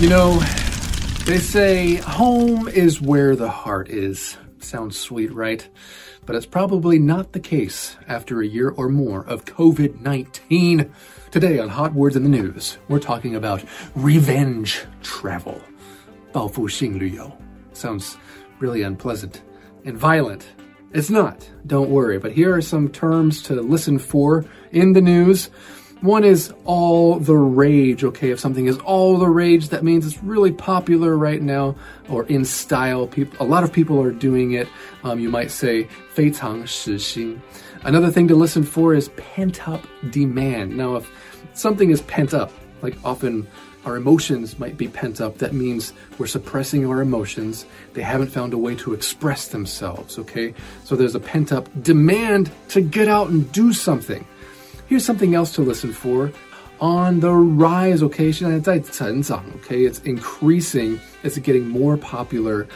You know, they say home is where the heart is. Sounds sweet, right? But it's probably not the case after a year or more of COVID 19. Today on Hot Words in the News, we're talking about revenge travel. 报复性旅游 sounds really unpleasant and violent. It's not, don't worry, but here are some terms to listen for in the news. One is all the rage, okay? If something is all the rage, that means it's really popular right now or in style. People, a lot of people are doing it. Um, you might say 非常时兴. Another thing to listen for is pent up demand. Now, if something is pent up, like often our emotions might be pent up, that means we're suppressing our emotions. They haven't found a way to express themselves, okay? So there's a pent up demand to get out and do something. Here's something else to listen for. On the rise, okay, 现在在成长, okay, it's increasing, it's getting more popular.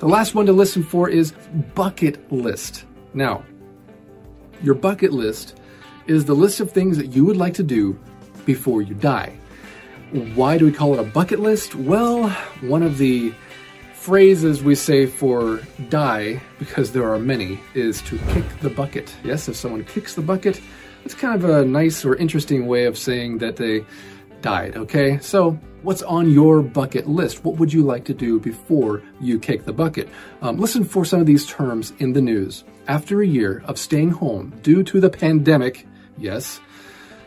The last one to listen for is bucket list. Now, your bucket list is the list of things that you would like to do before you die. Why do we call it a bucket list? Well, one of the phrases we say for die, because there are many, is to kick the bucket. Yes, if someone kicks the bucket, it's kind of a nice or interesting way of saying that they died, okay? So, what's on your bucket list? What would you like to do before you kick the bucket? Um, listen for some of these terms in the news. After a year of staying home due to the pandemic, yes,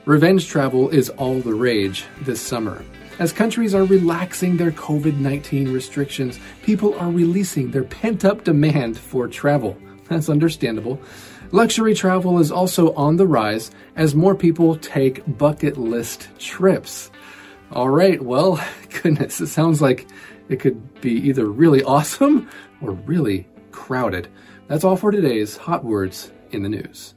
revenge travel is all the rage this summer. As countries are relaxing their COVID 19 restrictions, people are releasing their pent up demand for travel. That's understandable. Luxury travel is also on the rise as more people take bucket list trips. All right, well, goodness, it sounds like it could be either really awesome or really crowded. That's all for today's Hot Words in the News.